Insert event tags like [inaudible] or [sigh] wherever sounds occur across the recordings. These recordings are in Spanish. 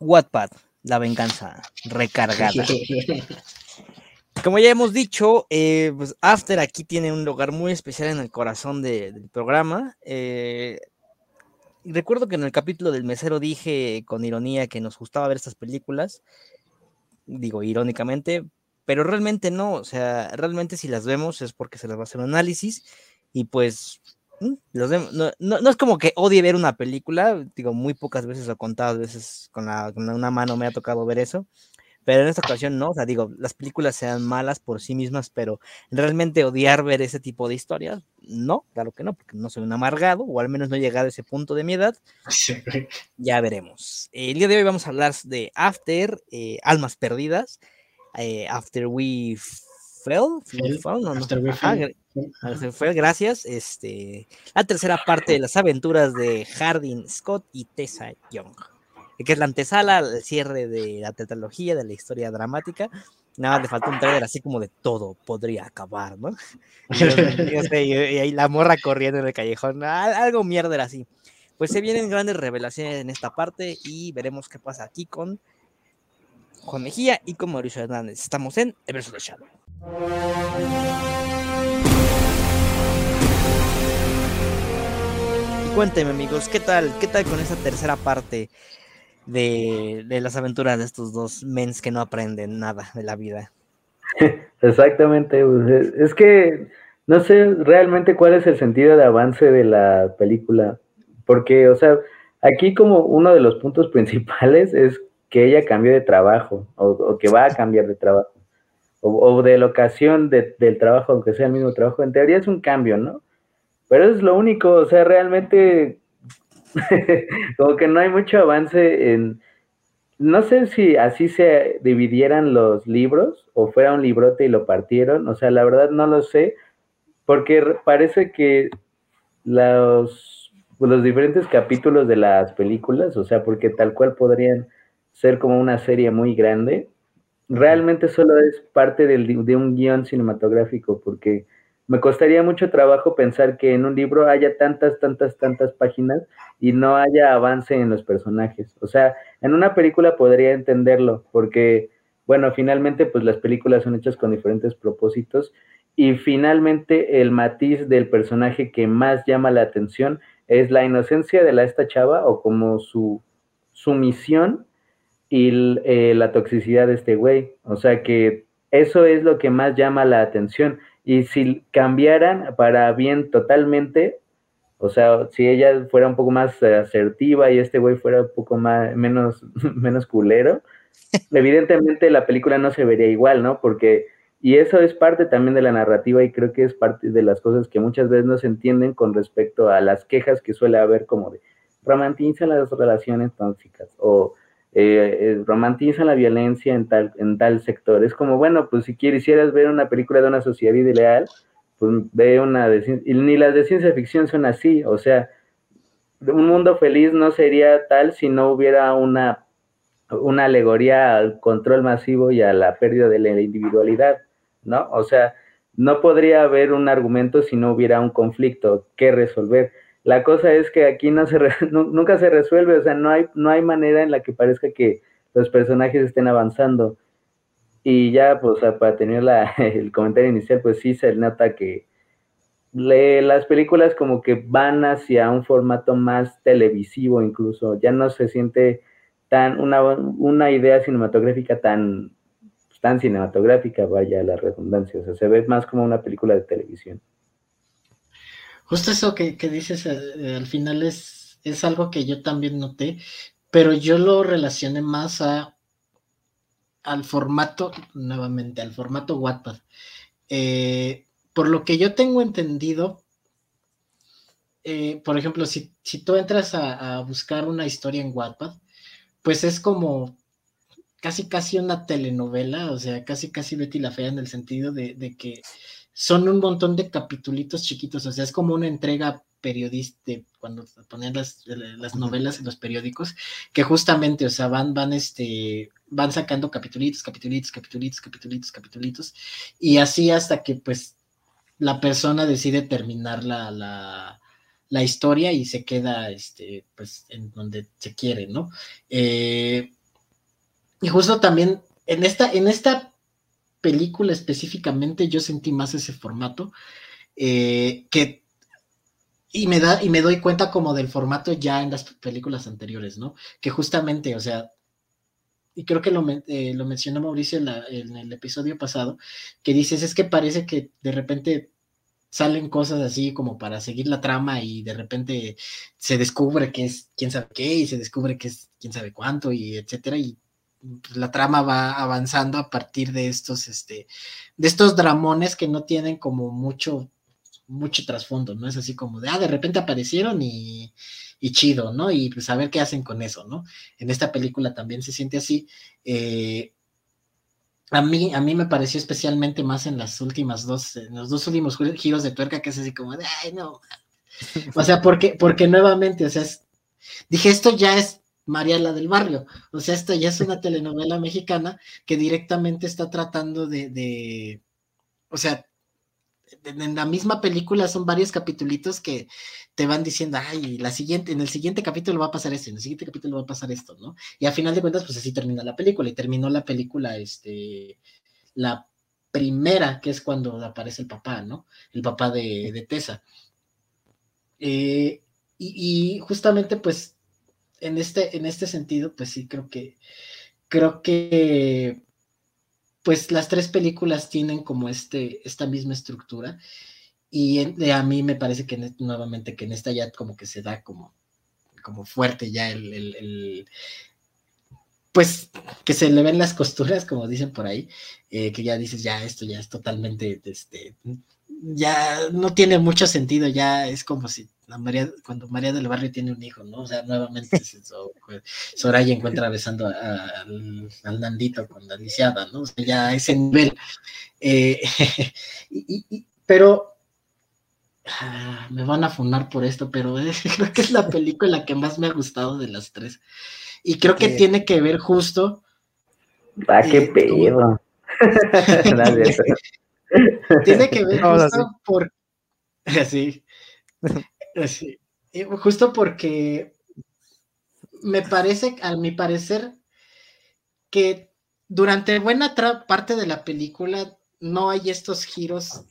Wattpad, la venganza recargada. [laughs] Como ya hemos dicho, eh, pues After aquí tiene un lugar muy especial en el corazón del programa. Eh, recuerdo que en el capítulo del mesero dije con ironía que nos gustaba ver estas películas, digo irónicamente, pero realmente no, o sea, realmente si las vemos es porque se las va a hacer un análisis y pues mm, no, no, es como que odie ver una película, digo, muy pocas veces o contadas veces con, con una mano me ha tocado ver eso, pero en esta ocasión no, o sea, digo, las películas sean malas por sí mismas, pero realmente odiar ver ese tipo de historias, no, claro que no, porque no soy un amargado, o al menos no he llegado a ese punto de mi edad. Ya veremos. El día de hoy vamos a hablar de After, eh, Almas Perdidas, eh, After We Fell, After We Fell. gracias. Este, la tercera parte de las aventuras de Hardin Scott y Tessa Young que es la antesala al cierre de la tetralogía, de la historia dramática. Nada más le falta un trailer así como de todo podría acabar, ¿no? [laughs] Y, ahí la morra corriendo en el callejón, algo mierda así. Pues se vienen grandes revelaciones en esta parte y veremos qué pasa aquí con Juan Mejía y con Mauricio Hernández. Estamos en Everso de Shadow. Cuénteme amigos, ¿qué tal? ¿Qué tal con esa tercera parte? de, las aventuras de estos dos mens que no aprenden nada de la vida. [laughs] Exactamente, pues, es que no sé realmente cuál es el sentido de avance de la película, porque, o sea, aquí como uno de los puntos [laughs] principales es que ella cambió de trabajo o, que va a cambiar de trabajo o, de locación del trabajo, aunque sea el mismo trabajo, en teoría es un cambio, ¿no? Pero es lo único, o sea, realmente [laughs] como que no hay mucho avance en... No sé si así se dividieran los libros o fuera un librote y lo partieron, o sea, la verdad no lo sé, porque parece que los, los diferentes capítulos de las películas, o sea, porque tal cual podrían ser como una serie muy grande, realmente solo es parte del, de un guion cinematográfico, porque me costaría mucho trabajo pensar que en un libro haya tantas, tantas, tantas páginas y no haya avance en los personajes. O sea, en una película podría entenderlo, porque, bueno, finalmente, pues las películas son hechas con diferentes propósitos y finalmente el matiz del personaje que más llama la atención es la inocencia de la esta chava o como su, su misión y eh, la toxicidad de este güey. O sea que eso es lo que más llama la atención y si cambiaran para bien totalmente, o sea, si ella fuera un poco más asertiva y este güey fuera un poco más, menos, [laughs] menos culero, [laughs] evidentemente la película no se vería igual, ¿no? Porque, y eso es parte también de la narrativa y creo que es parte de las cosas que muchas veces no se entienden con respecto a las quejas que suele haber como de romantizan las relaciones tóxicas o eh, eh, la violencia en tal, en tal sector. Es como, bueno, pues si quisieras ver una película de una sociedad ideal, pues ve una de, y ni las de ciencia ficción son así, o sea, un mundo feliz no sería tal si no hubiera una, una alegoría al control masivo y a la pérdida de la individualidad, ¿no? O sea, no podría haber un argumento si no hubiera un conflicto que resolver. La cosa es que aquí no se [laughs] nunca se resuelve, o sea, no hay, no hay manera en la que parezca que los personajes estén avanzando. Y ya, pues, para tener la, [laughs] el comentario inicial, pues sí se nota que las películas como que van hacia un formato más televisivo incluso, ya no se siente tan una, una idea cinematográfica tan, tan cinematográfica, vaya la redundancia, o sea, se ve más como una película de televisión. Justo eso que, dices eh, al final es, es algo que yo también noté, pero yo lo relacioné más a al formato, nuevamente, al formato Wattpad. Eh, por lo que yo tengo entendido, eh, por ejemplo, si, tú entras a, buscar una historia en Wattpad, pues es como casi casi una telenovela, o sea, casi casi Betty la Fea en el sentido de, de que son un montón de capitulitos chiquitos, o sea, es como una entrega periodista, cuando ponían las, las, novelas en los periódicos, que justamente, o sea, van, van, este, van sacando capitulitos, capitulitos, capitulitos, capitulitos, capitulitos, y así hasta que, pues, la persona decide terminar la, la, historia y se queda, este, pues, en donde se quiere, ¿no? Eh, Y justo también en esta, en esta película específicamente yo sentí más ese formato eh, que y me da y me doy cuenta como del formato ya en las películas anteriores, ¿no? Que justamente, o sea, y creo que lo, eh, lo mencionó Mauricio en, en, el episodio pasado, que dices, es que parece que de repente salen cosas así como para seguir la trama y de repente se descubre que es quién sabe qué y se descubre que es quién sabe cuánto y etcétera y la trama va avanzando a partir de estos este de estos dramones que no tienen como mucho mucho trasfondo, ¿no? Es así como de, ah, de repente aparecieron y, y chido, ¿no? Y pues a ver qué hacen con eso, ¿no? En esta película también se siente así. Eh, a mí, a mí me pareció especialmente más en las últimas dos, en los dos últimos giros de tuerca, que es así como de, ay, no. O sea, porque, porque nuevamente, o sea, dije, esto ya es Mariela del Barrio, o sea, esto ya es una telenovela mexicana que directamente está tratando de, o sea, en la misma película son varios capítulos que te van diciendo, ay, la siguiente, en el siguiente capítulo va a pasar esto, en el siguiente capítulo va a pasar esto, ¿no? Y a final de cuentas, pues así termina la película, y terminó la película, este, la primera, que es cuando aparece el papá, ¿no? El papá de, Tessa. Eh, y, justamente, pues, en este, en este sentido, pues sí, creo que, creo que pues las tres películas tienen como este, esta misma estructura. Y a mí me parece que nuevamente que en esta ya como que se da como, como fuerte ya el, pues que se le ven las costuras, como dicen por ahí, eh, que ya dices, ya esto ya es totalmente, este, ya no tiene mucho sentido, ya es como si María, cuando María del Barrio tiene un hijo, ¿no? O sea, nuevamente pues, Soraya encuentra besando al, Nandito con la lisiada, ¿no? O sea, ya a ese nivel. Eh, [laughs] pero ah, me van a funar por esto, pero [laughs] creo que es la película que más me ha gustado de las tres. Y creo que tiene que ver justo. Ah, qué eh, pedo. [laughs] tiene que ver [laughs] justo por. Así. [laughs] Sí, [laughs] justo porque me parece, a mi parecer, que durante buena parte de la película no hay estos giros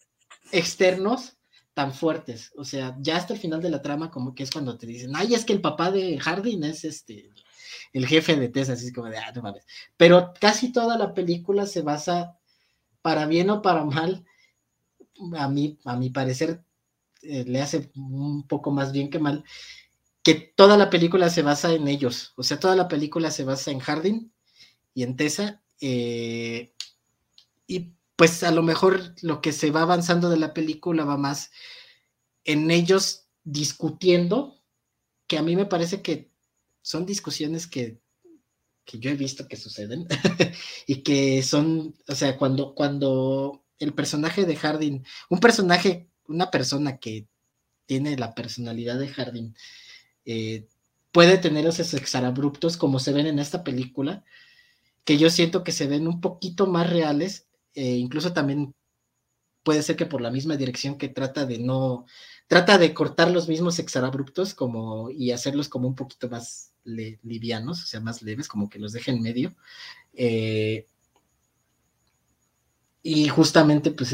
externos tan fuertes. O sea, ya hasta el final de la trama, como que es cuando te dicen, ay, es que el papá de Hardin es este el jefe de Tessa, así es como de, ah, no mames. Pero casi toda la película se basa, para bien o para mal, a mí, a mi parecer, eh, le hace un poco más bien que mal, que toda la película se basa en ellos, o sea, toda la película se basa en Hardin y en Tessa, eh, y pues a lo mejor lo que se va avanzando de la película va más en ellos discutiendo, que a mí me parece que son discusiones que, que yo he visto que suceden [laughs] y que son, o sea, cuando, cuando el personaje de Hardin, un personaje una persona que tiene la personalidad de Jardín eh, puede tener esos exarabruptos como se ven en esta película, que yo siento que se ven un poquito más reales, e incluso también puede ser que por la misma dirección que trata de no, trata de cortar los mismos exarabruptos como y hacerlos como un poquito más livianos, o sea, más leves, como que los deje en medio. Eh, y justamente pues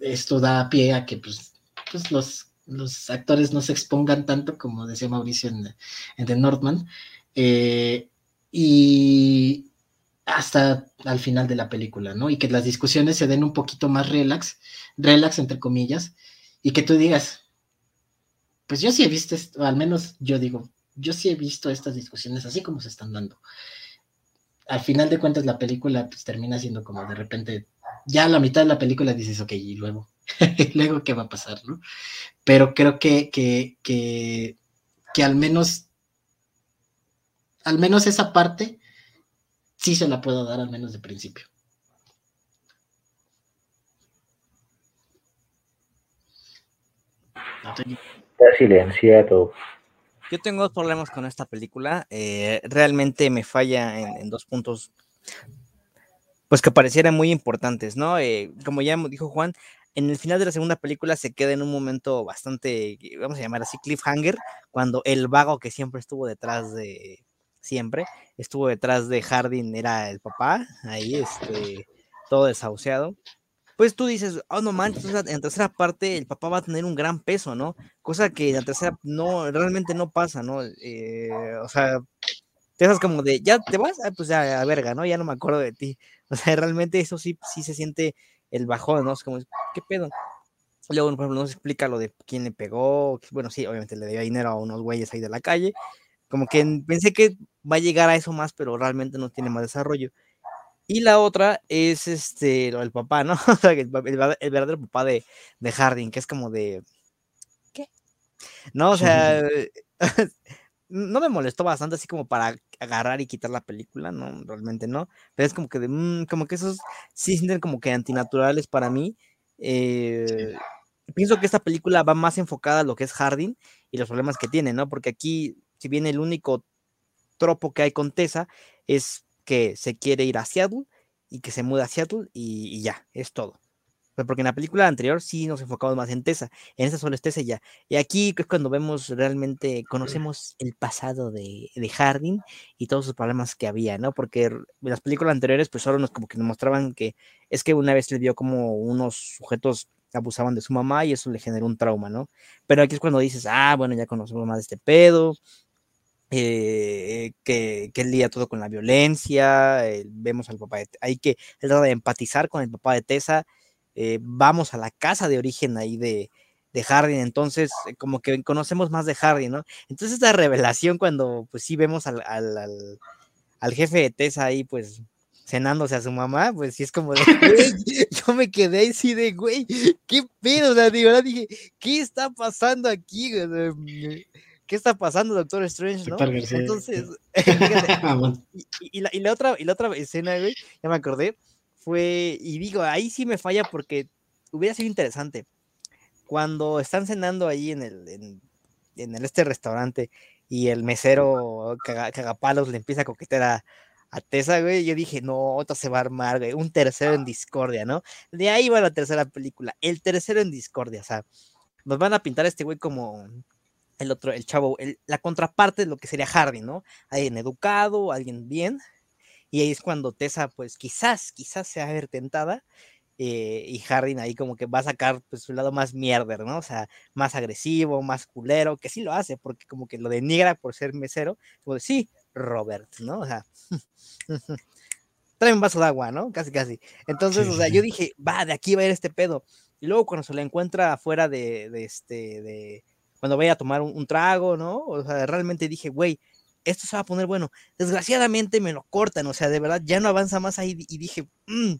esto da pie a que pues, pues los, los, actores no se expongan tanto como decía Mauricio en, en The Northman eh, y hasta al final de la película, ¿no? Y que las discusiones se den un poquito más relax, relax entre comillas, y que tú digas, pues yo sí he visto esto, al menos yo digo, yo sí he visto estas discusiones así como se están dando. Al final de cuentas la película pues termina siendo como de repente ya a la mitad de la película dices, ok, y luego, [laughs] luego qué va a pasar, ¿no? Pero creo que, que, que, que al menos, al menos esa parte sí se la puedo dar al menos de principio. Está silenciado. Yo tengo dos problemas con esta película. Eh, realmente me falla en, dos puntos pues que parecieran muy importantes, ¿no? Eh, como ya dijo Juan, en el final de la segunda película se queda en un momento bastante, vamos a llamar así, cliffhanger, cuando el vago que siempre estuvo detrás de, siempre. Estuvo detrás de Hardin, era el papá, ahí, este, todo desahuciado. Pues tú dices, oh no manches, en la tercera parte el papá va a tener un gran peso, ¿no? Cosa que en la tercera no, realmente no pasa, ¿no? Eh, o sea, te haces como de, ya te vas, ah, pues ya, a verga, ¿no? Ya no me acuerdo de ti. [laughs] O sea, realmente eso sí, sí se siente el bajón, ¿no? Es como, ¿qué pedo? Luego, por ejemplo, nos explica lo de quién le pegó. Bueno, sí, obviamente le dio dinero a unos güeyes ahí de la calle. Como que pensé que va a llegar a eso más, pero realmente no tiene más desarrollo. Y la otra es este, lo del papá, ¿no? [laughs] O sea, el, verdadero papá de, de Harding, que es como de. ¿Qué? No, o sea. [laughs] [laughs] no me molestó bastante así como para agarrar y quitar la película, no, realmente no. Pero es como que de, mm, como que esos sí sienten como que antinaturales para mí. Eh, pienso que esta película va más enfocada a lo que es Harding y los problemas que tiene, ¿no? Porque aquí, si bien el único tropo que hay con Tessa es que se quiere ir a Seattle y que se muda a Seattle y, ya, es todo. Pero porque en la película anterior sí nos enfocamos más en Tessa, en esta solo es Tessa ya. Y aquí es cuando vemos realmente, conocemos el pasado de, de Harding y todos sus problemas que había, ¿no? Porque en las películas anteriores pues solo nos como que nos mostraban que es que una vez le vio como unos sujetos abusaban de su mamá y eso le generó un trauma, ¿no? Pero aquí es cuando dices, ah, bueno, ya conocemos más de este pedo, eh, que, que él lía todo con la violencia, eh, vemos al papá, de, hay que él de empatizar con el papá de Tessa, eh, vamos a la casa de origen ahí de, de Hardy, entonces como que conocemos más de Hardy, ¿no? Entonces esta revelación cuando pues sí vemos al, al, al, al jefe de Tessa ahí pues cenándose a su mamá, pues sí es como de, [laughs] güey, yo me quedé así de, güey, qué pedo, o sea, de verdad dije, ¿qué está pasando aquí? ¿Qué está pasando, Doctor Strange? ¿no? Entonces, [laughs] [laughs] ah, y, la, y, la, otra, y la otra escena, güey, ya me acordé, fue, y digo, ahí sí me falla porque hubiera sido interesante. Cuando están cenando ahí en el, en, en el este restaurante y el mesero cagapalos le empieza a coquetear a, a Tessa, güey, yo dije, no, esto se va a armar, güey, un tercero en discordia, ¿no? De ahí va la tercera película, el tercero en discordia, o sea, nos van a pintar a este güey como el otro, el chavo, la contraparte de lo que sería Hardy, ¿no? Alguien educado, alguien bien, y ahí es cuando Tessa, pues quizás, quizás sea ver tentada, eh, y Hardin ahí como que va a sacar pues su lado más mierder, ¿no? O sea, más agresivo, más culero, que sí lo hace, porque como que lo denigra por ser mesero, como de, sí, Robert, ¿no? O sea, [laughs] trae un vaso de agua, ¿no? Casi, casi. Entonces, o sea, yo dije, va, de aquí va a ir este pedo. Y luego cuando se lo encuentra afuera de, de este, de, cuando vaya a tomar un, trago, ¿no? O sea, realmente dije, güey, esto se va a poner bueno. Desgraciadamente me lo cortan, o sea, de verdad ya no avanza más ahí y dije, mmm,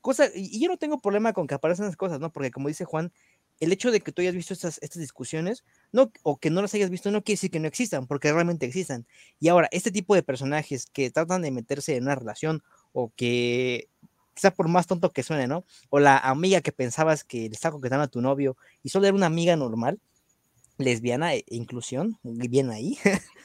cosa, y yo no tengo problema con que aparezcan esas cosas, ¿no? Porque como dice Juan, el hecho de que tú hayas visto estas, estas discusiones, no, o que no las hayas visto, no quiere decir que no existan, porque realmente existan. Y ahora, este tipo de personajes que tratan de meterse en una relación, o que, quizá por más tonto que suene, ¿no? O la amiga que pensabas que le está coquetando a tu novio y solo era una amiga normal, lesbiana e inclusión, bien ahí. [laughs]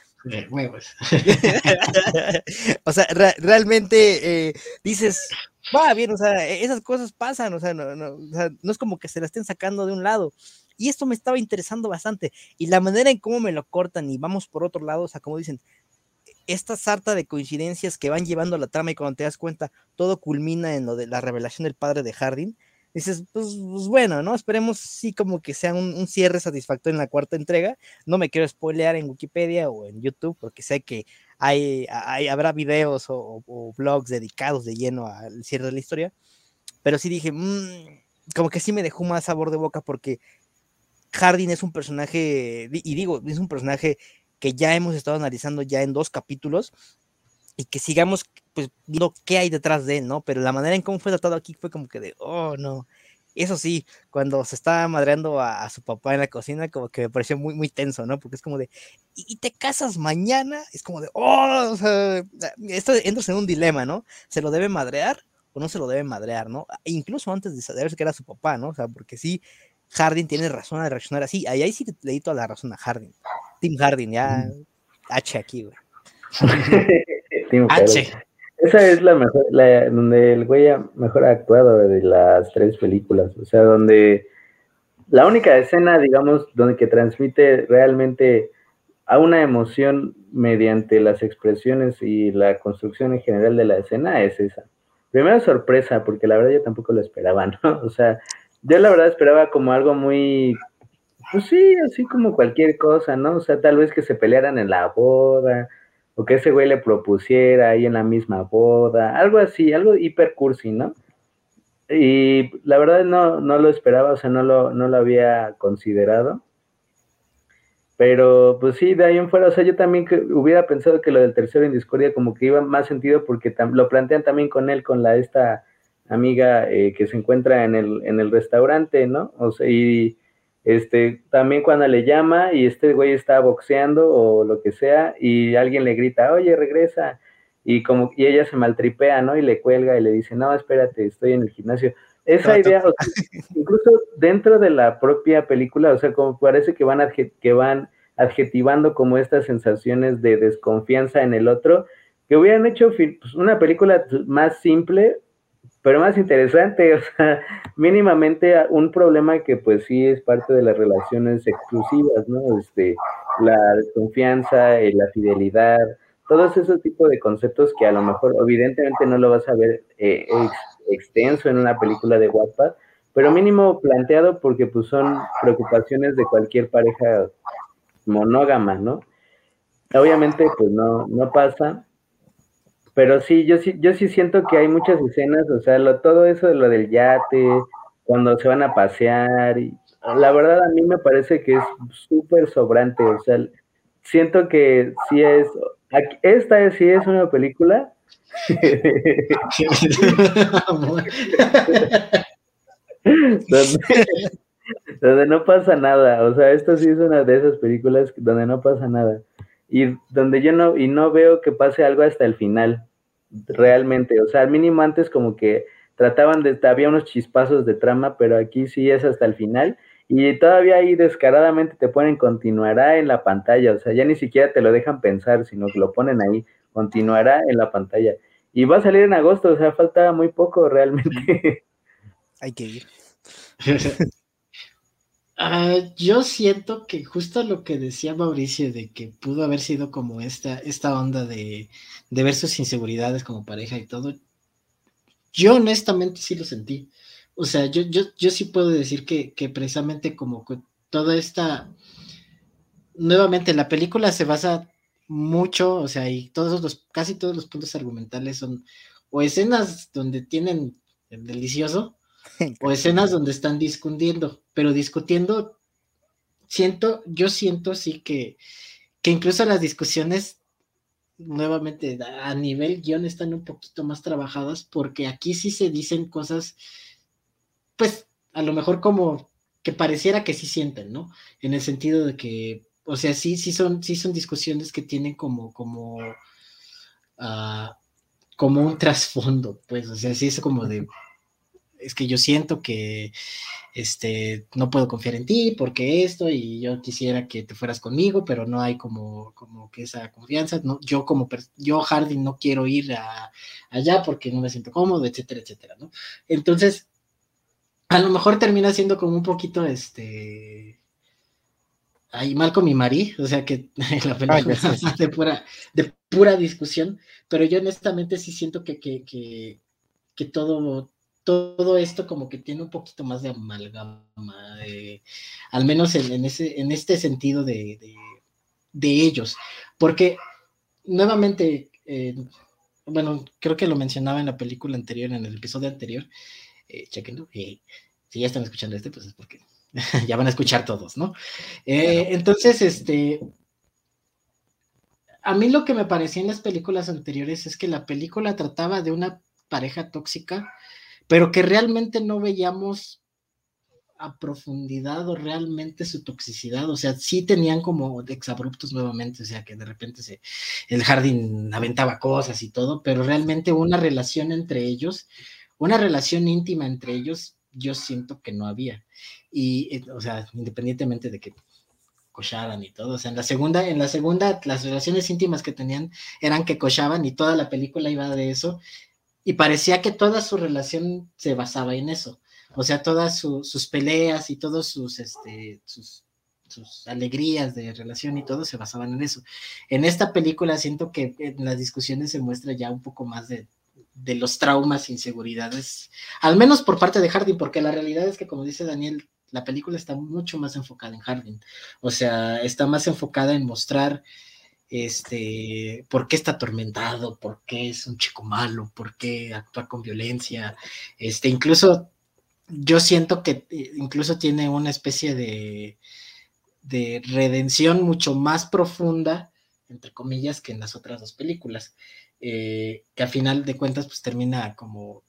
o sea, realmente eh, dices, va bien, o sea, e-, esas cosas pasan, o sea, no, no, o sea, no es como que se la estén sacando de un lado. Y esto me estaba interesando bastante. Y la manera en cómo me lo cortan y vamos por otro lado, o sea, como dicen, esta sarta de coincidencias que van llevando la trama y cuando te das cuenta, todo culmina en lo de la revelación del padre de Hardin. Dices, pues, pues bueno, ¿no? Esperemos sí como que sea un, un, cierre satisfactorio en la cuarta entrega. No me quiero spoilear en Wikipedia o en YouTube porque sé que hay, habrá videos o, blogs dedicados de lleno al cierre de la historia, pero sí dije, mmm, como que sí me dejó más sabor de boca porque Hardin es un personaje, y digo, es un personaje que ya hemos estado analizando ya en dos capítulos y que sigamos pues viendo qué hay detrás de él, ¿no? Pero la manera en cómo fue tratado aquí fue como que de, oh, no, eso sí, cuando se está madreando a, su papá en la cocina, como que me pareció muy, muy tenso, ¿no? Porque es como de, ¿y te casas mañana? Es como de, oh, o sea, esto entras en un dilema, ¿no? ¿Se lo debe madrear o no se lo debe madrear, ¿no? E incluso antes de saber que era su papá, ¿no? O sea, porque sí, Hardin tiene razón de reaccionar así. Ahí, ahí sí le di toda la razón a Hardin. Tim Hardin, ya, H aquí, güey. [laughs] H. Esa es la mejor, la, donde el güey mejor ha actuado de las tres películas. O sea, donde la única escena, digamos, donde que transmite realmente a una emoción mediante las expresiones y la construcción en general de la escena es esa. Primera sorpresa, porque la verdad yo tampoco lo esperaba, [laughs] ¿no? O sea, yo la verdad esperaba como algo muy, pues sí, así como cualquier cosa, ¿no? O sea, tal vez que se pelearan en la boda, o que ese güey le propusiera ahí en la misma boda, algo así, algo hiper cursi, ¿no? Y la verdad no, no lo esperaba, o sea, no lo, no lo había considerado. Pero pues sí, de ahí en fuera, o sea, yo también que hubiera pensado que lo del tercero en discordia como que iba más sentido porque lo plantean también con él, con la esta amiga eh, que se encuentra en el, en el restaurante, ¿no? O sea, y este, también cuando le llama y este güey está boxeando o lo que sea y alguien le grita, oye, regresa, y como, y ella se maltripea, ¿no? Y le cuelga y le dice, no, espérate, estoy en el gimnasio. Esa idea, [laughs] incluso dentro de la propia película, o sea, como parece que van, que van adjetivando como estas sensaciones de desconfianza en el otro, que hubieran hecho pues, una película más simple, pero más interesante, o sea, mínimamente un problema que pues sí es parte de las relaciones exclusivas, ¿no? Este, la desconfianza, y la fidelidad, todos esos tipos de conceptos que a lo mejor evidentemente no lo vas a ver eh, extenso en una película de WhatsApp, pero mínimo planteado porque pues son preocupaciones de cualquier pareja monógama, ¿no? Obviamente pues no, no pasa, pero sí, yo sí, yo sí siento que hay muchas escenas, o sea, lo, todo eso de lo del yate, cuando se van a pasear, y la verdad a mí me parece que es súper sobrante, o sea, siento que sí es, esta sí es una película. [laughs] [laughs] Donde, no pasa nada, o sea, esta sí es una de esas películas donde no pasa nada y donde yo no y no veo que pase algo hasta el final, realmente, o sea, al mínimo antes como que trataban de había unos chispazos de trama, pero aquí sí es hasta el final y todavía ahí descaradamente te ponen continuará en la pantalla, o sea, ya ni siquiera te lo dejan pensar, sino que lo ponen ahí, continuará en la pantalla. Y va a salir en agosto, o sea, falta muy poco realmente. Hay que ir. [laughs] Ah, yo siento que justo lo que decía Mauricio de que pudo haber sido como esta, esta onda de, de ver sus inseguridades como pareja y todo, yo honestamente sí lo sentí. O sea, yo, yo, yo sí puedo decir que, precisamente como toda esta, nuevamente la película se basa mucho, o sea, y todos los, casi todos los puntos argumentales son o escenas donde tienen el delicioso, [laughs] o escenas donde están discutiendo, pero discutiendo, siento, yo siento sí que, que incluso las discusiones nuevamente a nivel guion están un poquito más trabajadas porque aquí sí se dicen cosas pues a lo mejor como que pareciera que sí sienten, ¿no? En el sentido de que, o sea, sí, sí son, sí son discusiones que tienen como, como, uh, como un trasfondo, pues, o sea, sí es como de, [laughs] es que yo siento que, este, no puedo confiar en ti porque esto y yo quisiera que te fueras conmigo, pero no hay como, como que esa confianza, no, yo como, yo Harding no quiero ir a, allá porque no me siento cómodo, etcétera, etcétera, ¿no? Entonces, a lo mejor termina siendo como un poquito este. Ahí mal con mi Marí, o sea que [laughs] la película ah, de pura, de pura discusión, pero yo honestamente sí siento que, que, que, todo, todo esto como que tiene un poquito más de amalgama, al menos en, ese, en este sentido de, de, ellos, porque nuevamente, eh, bueno, creo que lo mencionaba en la película anterior, en el episodio anterior, eh, chequenlo. si ya están escuchando este, pues es porque [laughs] ya van a escuchar todos, ¿no? Eh, entonces, este, a mí lo que me parecía en las películas anteriores es que la película trataba de una pareja tóxica, pero que realmente no veíamos a profundidad o realmente su toxicidad, o sea, sí tenían como exabruptos nuevamente, o sea, que de repente se, el jardín aventaba cosas y todo, pero realmente una relación entre ellos una relación íntima entre ellos, yo siento que no había. Y, eh, o sea, independientemente de que cochaban y todo, o sea, en la segunda, en la segunda, las relaciones íntimas que tenían eran que cochaban y toda la película iba de eso, y parecía que toda su relación se basaba en eso. O sea, todas sus peleas y todos sus, este, sus sus alegrías de relación y todo se basaban en eso. En esta película siento que en las discusiones se muestra ya un poco más de, de los traumas, inseguridades, al menos por parte de Harding, porque la realidad es que, como dice Daniel, la película está mucho más enfocada en Harding, o sea, está más enfocada en mostrar este, por qué está atormentado, por qué es un chico malo, por qué actúa con violencia, este, incluso yo siento que eh, incluso tiene una especie de, de redención mucho más profunda, entre comillas, que en las otras dos películas, eh, que a final de cuentas pues termina como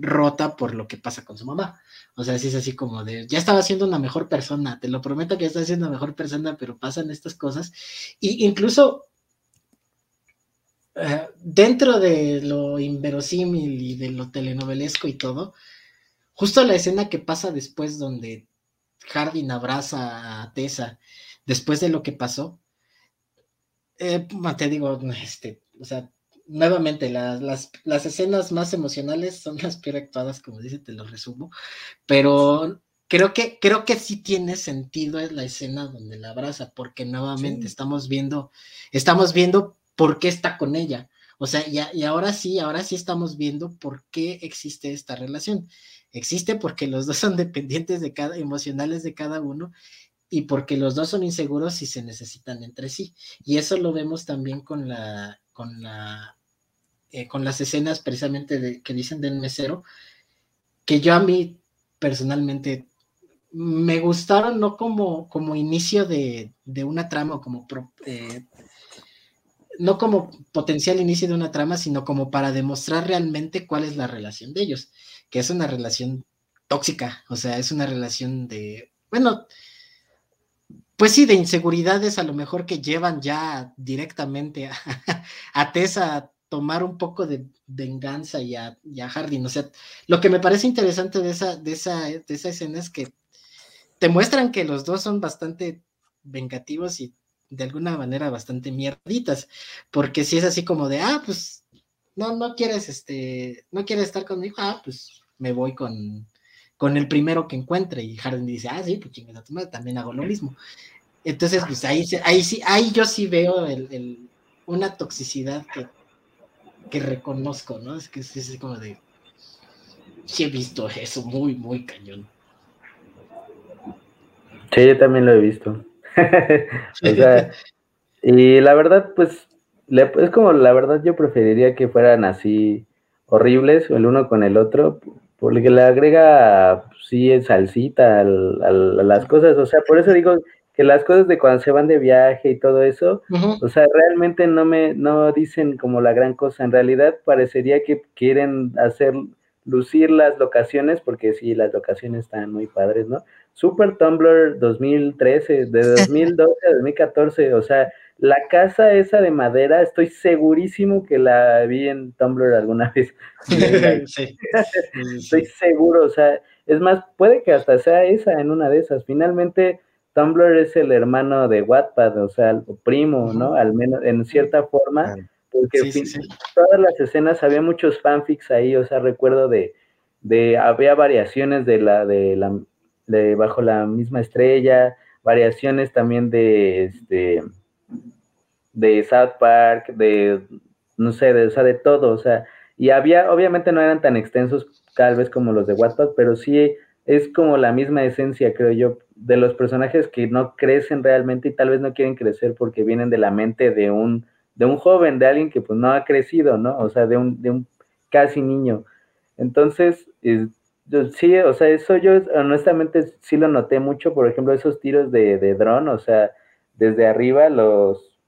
rota por lo que pasa con su mamá. O sea, si es así como de, ya estaba siendo una mejor persona, te lo prometo que ya está siendo una mejor persona, pero pasan estas cosas. Y incluso eh, dentro de lo inverosímil y de lo telenovelesco y todo, justo la escena que pasa después donde Hardin abraza a Tessa después de lo que pasó, eh, te digo, este, o sea, nuevamente, las, las, escenas más emocionales son las peor actuadas, como dice, te lo resumo, pero creo que, creo que sí tiene sentido la escena donde la abraza, porque nuevamente estamos viendo, estamos viendo por qué está con ella. O sea, y, ahora sí, ahora sí estamos viendo por qué existe esta relación. Existe porque los dos son dependientes de cada, emocionales de cada uno, y porque los dos son inseguros y se necesitan entre sí. Y eso lo vemos también con la, con la eh, con las escenas precisamente de, que dicen del mesero, que yo a mí personalmente me gustaron no como, como inicio de, una trama como eh, no como potencial inicio de una trama, sino como para demostrar realmente cuál es la relación de ellos, que es una relación tóxica, o sea, es una relación de, bueno, pues sí, de inseguridades a lo mejor que llevan ya directamente [laughs] a, a Tessa tomar un poco de venganza y a, y. O sea, lo que me parece interesante de esa, de, esa, de esa escena es que te muestran que los dos son bastante vengativos y de alguna manera bastante mierditas, porque si es así como de, ah, pues, no, no quieres, este, no quieres estar conmigo, ah, pues me voy con, con el primero que encuentre, y Hardin dice, ah, sí, pues chingas también hago lo mismo. Entonces, pues ahí, ahí sí, ahí yo sí veo el, una toxicidad que que reconozco, ¿no? Es que es, como de. Sí he visto eso, muy, muy cañón. Sí, yo también lo he visto. [laughs] o sea, y la verdad, pues, es como la verdad, yo preferiría que fueran así horribles, el uno con el otro, porque le agrega, sí, salsita a las cosas. O sea, por eso digo, que las cosas de cuando se van de viaje y todo eso, o sea, realmente no me, no dicen como la gran cosa. En realidad parecería que quieren hacer lucir las locaciones, porque sí, las locaciones están muy padres, ¿no? Super Tumblr 2013, de [laughs] 2012 a 2014, o sea, la casa esa de madera, estoy segurísimo que la vi en Tumblr alguna [laughs] vez. sí. estoy seguro, o sea, es más, puede que hasta sea esa en una de esas. Finalmente, Tumblr es el hermano de Wattpad, o sea, el primo, ¿no? Al menos en cierta forma, porque todas las escenas había muchos fanfics ahí, o sea, recuerdo de, de había variaciones de la de la de bajo la misma estrella, variaciones también de este de South Park, de no sé, de, o sea, de todo, o sea, y había, obviamente no eran tan extensos tal vez como los de Wattpad, pero sí es como la misma esencia, creo yo, de los personajes que no crecen realmente y tal vez no quieren crecer porque vienen de la mente de un, de un joven, de alguien que pues no ha crecido, ¿no? O sea, de un, de un casi niño. Entonces, sí, o sea, eso yo honestamente sí lo noté mucho, por ejemplo, esos tiros de, de dron, o sea, desde arriba los,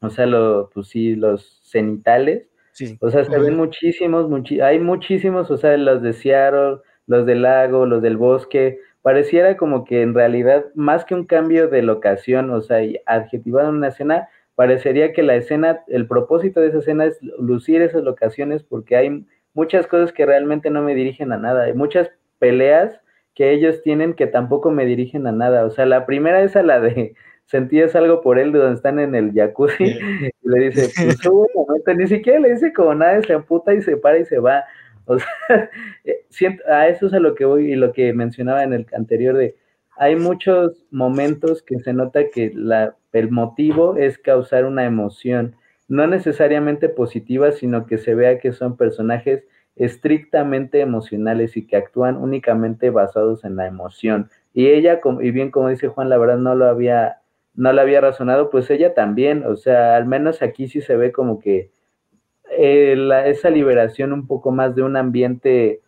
o sea, lo, pues sí, los cenitales, o sea, se ven muchísimos, hay muchísimos, o sea, los de Seattle, los del lago, los del bosque, pareciera como que en realidad, más que un cambio de locación, o sea, adjetivado en una escena, parecería que la escena, el propósito de esa escena es lucir esas locaciones porque hay muchas cosas que realmente no me dirigen a nada, hay muchas peleas que ellos tienen que tampoco me dirigen a nada, o sea, la primera es a la de [laughs] sentías algo por él de donde están en el jacuzzi y le dice, pues hubo un momento, ni siquiera le dice como nada, se amputa y se para y se va, [laughs] O sea, eh, a eso es a lo que voy y lo que mencionaba en el anterior de, hay muchos momentos que se nota que la, el motivo es causar una emoción, no necesariamente positiva, sino que se vea que son personajes estrictamente emocionales y que actúan únicamente basados en la emoción. Y ella, y bien como dice Juan, la verdad no lo había, no lo había razonado, pues ella también, o sea, al menos aquí sí se ve como que eh, esa liberación un poco más de un ambiente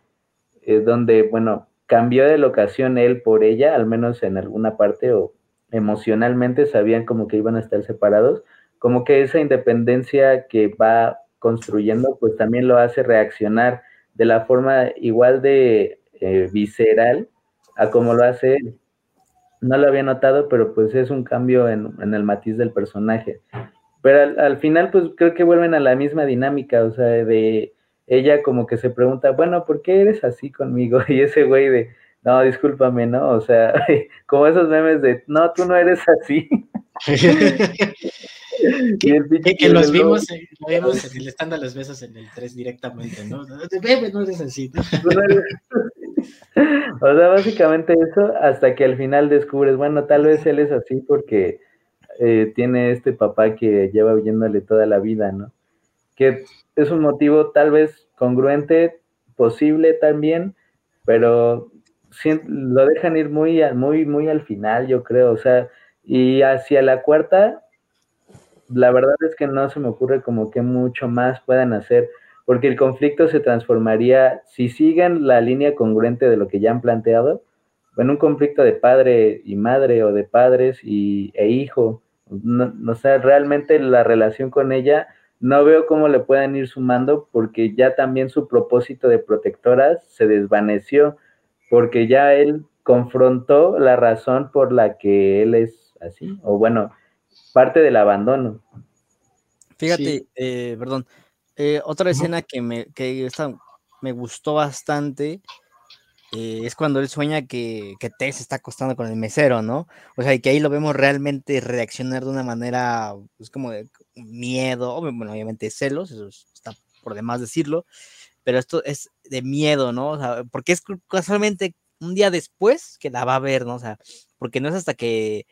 eh, donde, bueno, cambió de locación él por ella, al menos en alguna parte, o emocionalmente sabían como que iban a estar separados, como que esa independencia que va construyendo, pues también lo hace reaccionar de la forma igual de eh, visceral a como lo hace él. No lo había notado, pero pues es un cambio en, el matiz del personaje. Pero al, al, final, pues creo que vuelven a la misma dinámica, o sea, de ella como que se pregunta, bueno, ¿por qué eres así conmigo? [laughs] Y ese güey de, no, discúlpame, ¿no? O sea, [laughs] como esos memes de, no, tú no eres así. [laughs] que, los vimos, en, lo vimos en el stand los besos en el 3 directamente, ¿no? Bebe, no eres así. o sea, básicamente eso, hasta que al final descubres, bueno, tal vez él es así porque eh, tiene este papá que lleva viéndole toda la vida, ¿no? Que es un motivo tal vez congruente, posible también, pero lo dejan ir muy, muy, muy al final, yo creo, o sea, y hacia la cuarta, la verdad es que no se me ocurre como que mucho más puedan hacer, porque el conflicto se transformaría, si siguen la línea congruente de lo que ya han planteado, en un conflicto de padre y madre o de padres y, e hijo, no, no sé, realmente la relación con ella no veo cómo le puedan ir sumando porque ya también su propósito de protectoras se desvaneció, porque ya él confrontó la razón por la que él es así, o bueno, parte del abandono. Fíjate, eh, perdón, eh, otra escena que me, que me gustó bastante eh, es cuando él sueña que, que Tess está acostando con el mesero, ¿no? O sea, y que ahí lo vemos realmente reaccionar de una manera, pues como de miedo, bueno, obviamente celos, eso está por demás decirlo, pero esto es de miedo, ¿no? O sea, porque es casualmente un día después que la va a ver, ¿no? O sea, porque no es hasta que,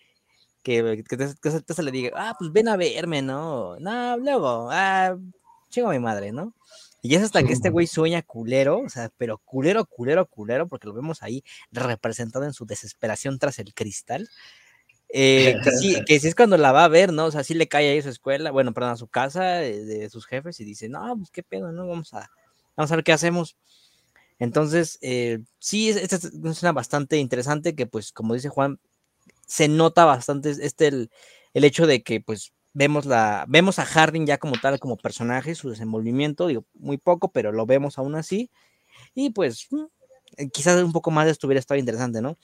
que, que, te, le diga, ah, pues ven a verme, ¿no? No, luego, ah, chingo a mi madre, ¿no? Y es hasta que este güey sueña culero, o sea, pero culero, culero, culero, porque lo vemos ahí representado en su desesperación tras el cristal. Eh, que, sí, [laughs] que sí es cuando la va a ver, ¿no? O sea, sí le cae ahí a su escuela, bueno, perdón, a su casa de, sus jefes y dice, no, pues qué pedo, ¿no? Vamos a, vamos a ver qué hacemos. Entonces, eh, sí, esta es una escena bastante interesante que, pues, como dice Juan, se nota bastante este el, el hecho de que, pues, vemos, la, vemos a Harding ya como tal, como personaje, su desenvolvimiento, digo, muy poco, pero lo vemos aún así. Y pues, mm, eh, quizás un poco más de esto hubiera estado interesante, ¿no?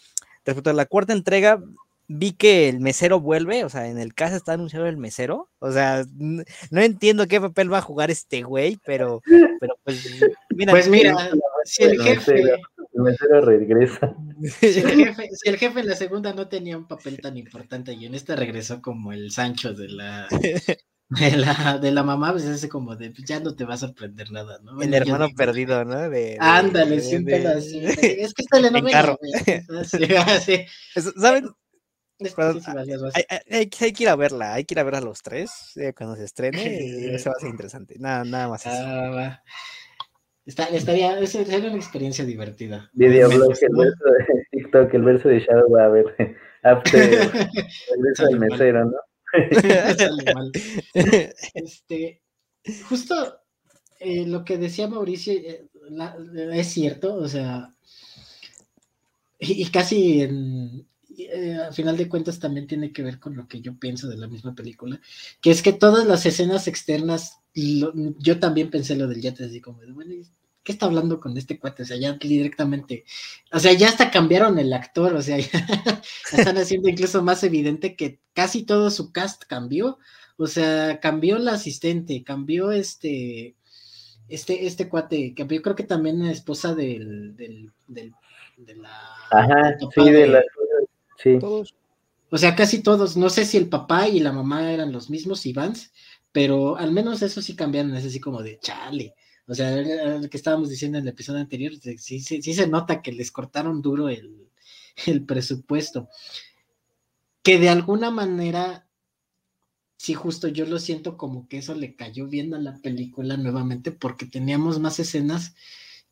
Respecto a la cuarta entrega, vi que el mesero vuelve, o sea, en el caso está anunciado el mesero, o sea, no entiendo qué papel va a jugar este güey, pero, pero pues, mira, pues mira, si el jefe, el mesero regresa. Si el, jefe, si el jefe en la segunda no tenía un papel tan importante y en esta regresó como el Sancho de la de la, de la mamá, pues es como de pues, ya no te va a sorprender nada, ¿no? El hermano perdido, ¿no? De, Ándale, siempre así. [laughs] Es que está no carro. Así, ¿Saben? hay, que ir a verla, hay que ir a ver a los tres eh, cuando se estrene y [laughs] eso va a ser interesante. Nada, nada más. Ah, Está, estaría, sería una experiencia divertida. Videoblog, el verso de [laughs] TikTok, el verso de Shadow va a ver. [laughs] el verso del mesero, ¿no? [laughs] este, justo eh, lo que decía Mauricio eh, es cierto, o sea, y, casi en, eh, al final de cuentas también tiene que ver con lo que yo pienso de la misma película, que es que todas las escenas externas, yo también pensé lo del yate, así como, bueno, ¿qué está hablando con este cuate? O sea, ya directamente, o sea, ya hasta cambiaron el actor, o sea, [laughs] ya están haciendo incluso más evidente que casi todo su cast cambió, o sea, cambió la asistente, cambió este, este, este cuate, que yo creo que también es esposa del, del, del de la... Ajá, sí, de la... Sí. Todos. O sea, casi todos, no sé si el papá y la mamá eran los mismos Ivans, pero al menos eso sí cambiaron, es así como de chale. O sea, lo que estábamos diciendo en el episodio anterior, sí, sí, sí se nota que les cortaron duro el, [laughs] el presupuesto. Que de alguna manera, sí, justo yo lo siento como que eso le cayó bien a la película nuevamente, porque teníamos más escenas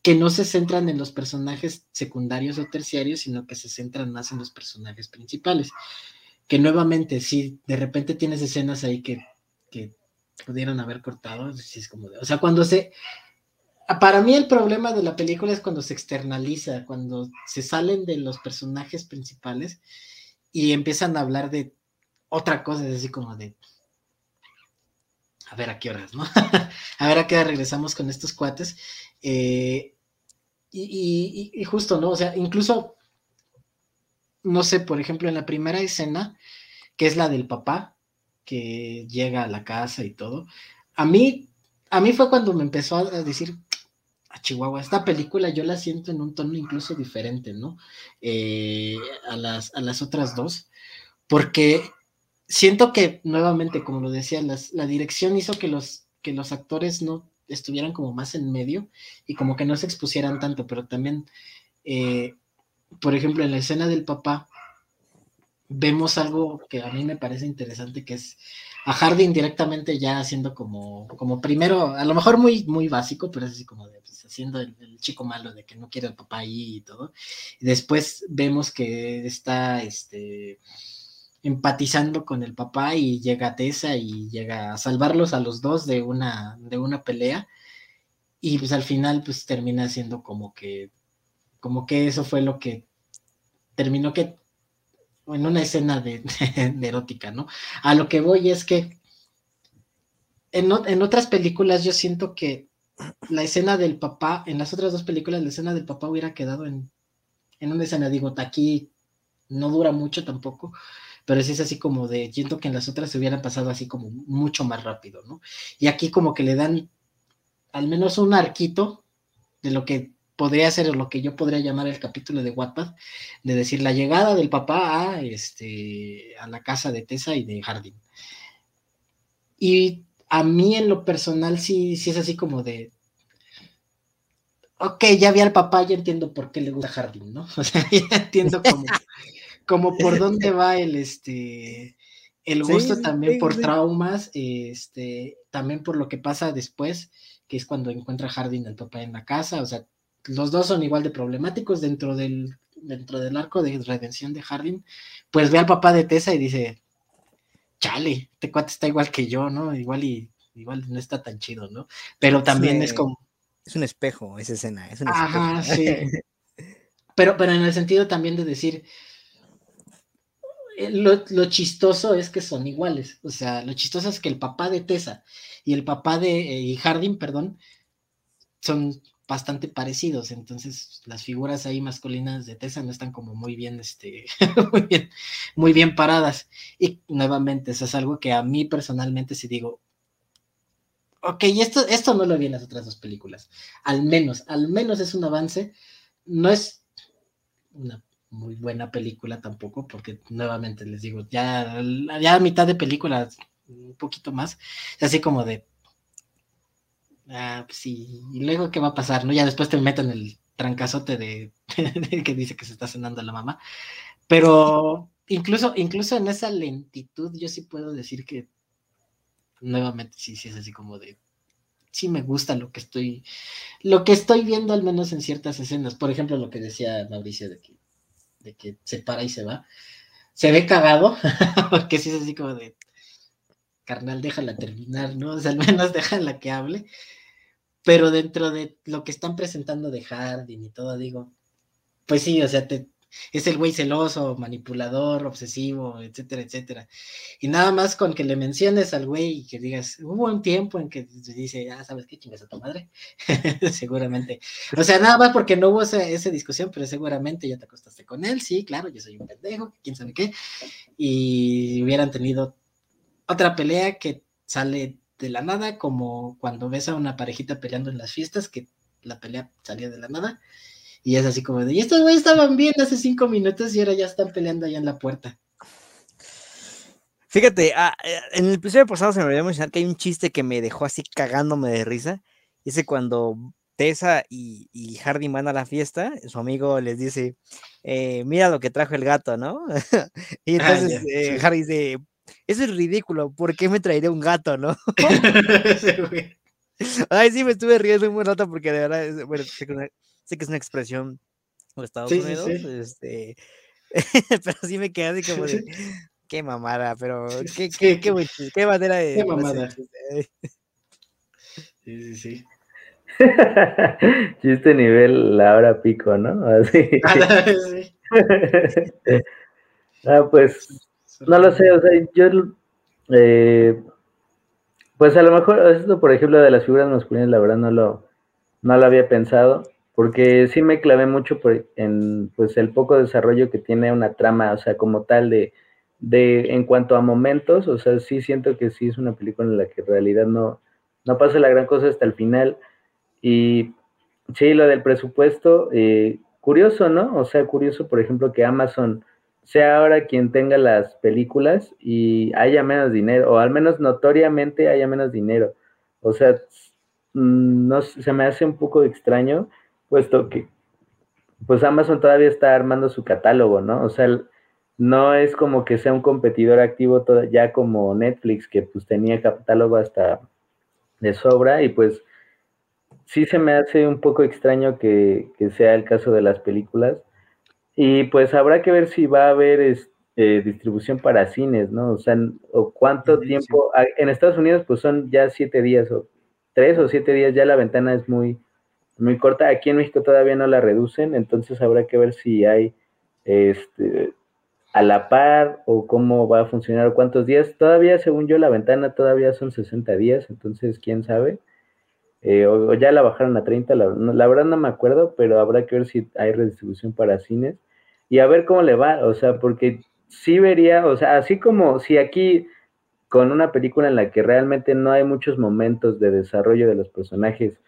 que no se centran en los personajes secundarios o terciarios, sino que se centran más en los personajes principales. Que nuevamente, si de repente tienes escenas ahí que, que pudieron haber cortado, es como de, o sea, cuando se, para mí el problema de la película es cuando se externaliza, cuando se salen de los personajes principales y empiezan a hablar de otra cosa, es así como de, a ver a qué horas, ¿no? [laughs] a ver a qué hora regresamos con estos cuates. Eh, y, justo, ¿no? O sea, incluso, no sé, por ejemplo, en la primera escena, que es la del papá, que llega a la casa y todo, a mí, a mí fue cuando me empezó a decir, a Chihuahua, esta película yo la siento en un tono incluso diferente, ¿no? Eh, a, las, a las otras dos, porque siento que nuevamente, como lo decía, la dirección hizo que los, que los actores no estuvieran como más en medio y como que no se expusieran tanto, pero también, eh, por ejemplo, en la escena del papá, vemos algo que a mí me parece interesante, que es a Harding directamente ya haciendo como, como primero, a lo mejor muy, muy básico, pero así como de, pues, haciendo el, chico malo de que no quiere al papá ahí y todo. Y después vemos que está, este, empatizando con el papá y llega a Tessa y llega a salvarlos a los dos de una, de una pelea. Y pues al final pues termina siendo como que, como que eso fue lo que terminó que en una escena de, [laughs] erótica, ¿no? A lo que voy es que en, en, otras películas yo siento que la escena del papá, en las otras dos películas, la escena del papá hubiera quedado en, en una escena, digo, aquí no dura mucho tampoco, pero sí es así como de, siento que en las otras se hubieran pasado así como mucho más rápido, ¿no? Y aquí como que le dan al menos un arquito de lo que podría ser lo que yo podría llamar el capítulo de Wattpad, de decir la llegada del papá a, este, a la casa de Tessa y de Harding. Y a mí en lo personal sí, sí es así como de, ok, ya vi al papá, ya entiendo por qué le gusta Harding, ¿no? [laughs] O sea, ya entiendo como, [laughs] como por [laughs] dónde va el, este, el gusto también por traumas, este, también por lo que pasa después, que es cuando encuentra Harding al papá en la casa, o sea, los dos son igual de problemáticos dentro del, dentro del arco de redención de Harding, pues ve al papá de Tessa y dice, chale, este cuate está igual que yo, ¿no? Igual y igual no está tan chido, ¿no? Pero también es, como... Es un espejo esa escena, es un Ajá, sí. [laughs] pero, pero en el sentido también de decir, eh, lo, chistoso es que son iguales. O sea, lo chistoso es que el papá de Tessa y el papá de eh, Harding, perdón, son bastante parecidos. Entonces, las figuras ahí masculinas de Tessa no están como muy bien, este, [laughs] muy bien, muy bien paradas. Y nuevamente, eso es algo que a mí personalmente sí digo. Ok, esto, esto no lo vi en las otras dos películas. Al menos, al menos es un avance. No es una muy buena película tampoco, porque nuevamente les digo, ya, ya mitad de película, un poquito más, así como de, ah, pues sí, y luego qué va a pasar, ¿no? Ya después te meten el trancazote [laughs] de, que dice que se está cenando la mamá, pero incluso, incluso en esa lentitud yo sí puedo decir que nuevamente sí, sí es así como de, sí me gusta lo que estoy, lo que estoy viendo al menos en ciertas escenas, por ejemplo lo que decía Mauricio de que de que se para y se va. Se ve cagado, [laughs] porque sí es así como de, carnal, déjala terminar, ¿no? O sea, al menos déjala que hable. Pero dentro de lo que están presentando de Harding y todo, digo, pues sí, o sea, te, es el güey celoso, manipulador, obsesivo, etcétera, etcétera. Y nada más con que le menciones al güey y que digas, hubo un tiempo en que dice, ya ah, sabes qué chingas a tu madre, [laughs] seguramente. O sea, nada más porque no hubo esa, discusión, pero seguramente ya te acostaste con él, sí, claro, yo soy un pendejo, quién sabe qué. Y hubieran tenido otra pelea que sale de la nada, como cuando ves a una parejita peleando en las fiestas, que la pelea salía de la nada y es así como de, y estos güeyes estaban bien hace cinco minutos y ahora ya están peleando allá en la puerta. Fíjate, ah, eh, en el episodio pasado se me olvidó mencionar que hay un chiste que me dejó así cagándome de risa. Ese cuando Tessa y, Hardy van a la fiesta, su amigo les dice, eh, mira lo que trajo el gato, ¿no? [laughs] y ah, entonces eh, Hardy dice, eso es ridículo, ¿por qué me traeré un gato, no? [laughs] [laughs] Ay, sí, me estuve riendo un buen rato porque de verdad, bueno, sé que, es una expresión de Estados Unidos, este, [laughs] pero sí me quedé así como de, [laughs] qué mamada, pero qué, qué, qué, qué, manera de... Qué mamada. Sí, sí, sí. [laughs] Chiste nivel la hora pico, ¿no? Así. ah, pues, no lo sé, o sea, yo, eh, pues a lo mejor, esto por ejemplo de las figuras masculinas, la verdad no lo, no lo había pensado, porque sí me clavé mucho por, en pues el poco desarrollo que tiene una trama, o sea, como tal de, de, en cuanto a momentos, o sea, sí siento que sí es una película en la que en realidad no, no pasa la gran cosa hasta el final, y sí, lo del presupuesto, eh, curioso, ¿no? O sea, curioso, por ejemplo, que Amazon sea ahora quien tenga las películas y haya menos dinero, o al menos notoriamente haya menos dinero. O sea, mm, no se me hace un poco extraño, puesto que pues Amazon todavía está armando su catálogo, ¿no? O sea, no es como que sea un competidor activo ya como Netflix, que pues tenía catálogo hasta de sobra y pues sí se me hace un poco extraño que, sea el caso de las películas. Y pues habrá que ver si va a haber este, distribución para cines, ¿no? O sea, o cuánto tiempo. En Estados Unidos, pues son ya siete días, o tres o siete días, ya la ventana es muy, muy corta. Aquí en México todavía no la reducen, entonces habrá que ver si hay este a la par o cómo va a funcionar o cuántos días. Todavía, según yo, la ventana todavía son 60 días, entonces quién sabe. Eh, o, ya la bajaron a 30, la, verdad no me acuerdo, pero habrá que ver si hay redistribución para cines y a ver cómo le va, o sea, porque sí vería, o sea, así como si aquí con una película en la que realmente no hay muchos momentos de desarrollo de los personajes,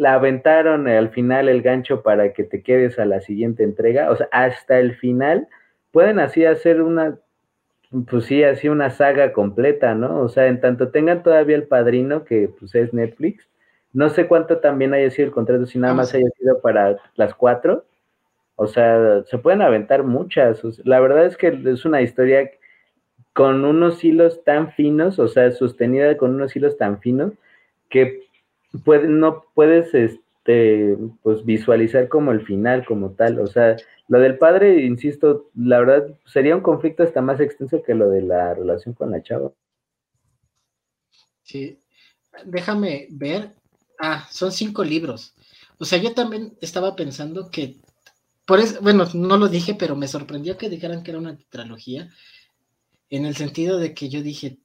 la aventaron al final el gancho para que te quedes a la siguiente entrega, o sea, hasta el final pueden así hacer una pues sí, así una saga completa, ¿no? O sea, en tanto tengan todavía el padrino, que pues es Netflix, no sé cuánto también haya sido el contrato, si nada más haya sido para las cuatro. O sea, se pueden aventar muchas. la verdad es que es una historia con unos hilos tan finos, o sea, sostenida con unos hilos tan finos, que no puedes este, pues, visualizar como el final, como tal. O sea, lo del padre, insisto, la verdad sería un conflicto hasta más extenso que lo de la relación con la chava. Sí, déjame ver. Ah, son cinco libros. O sea, yo también estaba pensando que, por eso, bueno, no lo dije, pero me sorprendió que dijeran que era una tetralogía, en el sentido de que yo dije,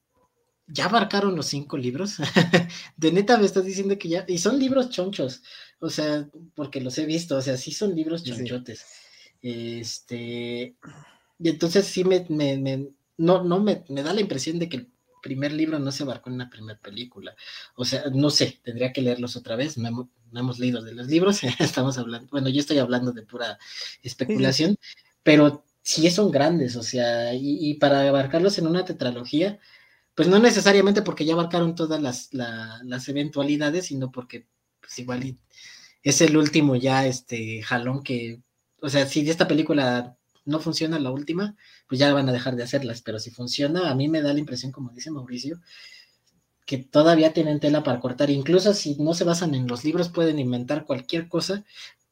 ¿ya abarcaron los cinco libros? [laughs] de neta me estás diciendo que ya, y son libros chonchos, o sea, porque los he visto, o sea, sí son libros chonchotes. Este, y entonces sí me, no, no me, da la impresión de que el primer libro no se abarcó en la primera película. O sea, no sé, tendría que leerlos otra vez, no hemos, leído de los libros, [laughs] estamos hablando, bueno, yo estoy hablando de pura especulación, pero sí son grandes, o sea, y, para abarcarlos en una tetralogía, pues no necesariamente porque ya abarcaron todas las, las eventualidades, sino porque pues igual es el último ya este jalón que o sea, si esta película no funciona la última, pues ya van a dejar de hacerlas, pero si funciona, a mí me da la impresión, como dice Mauricio, que todavía tienen tela para cortar, incluso si no se basan en los libros, pueden inventar cualquier cosa,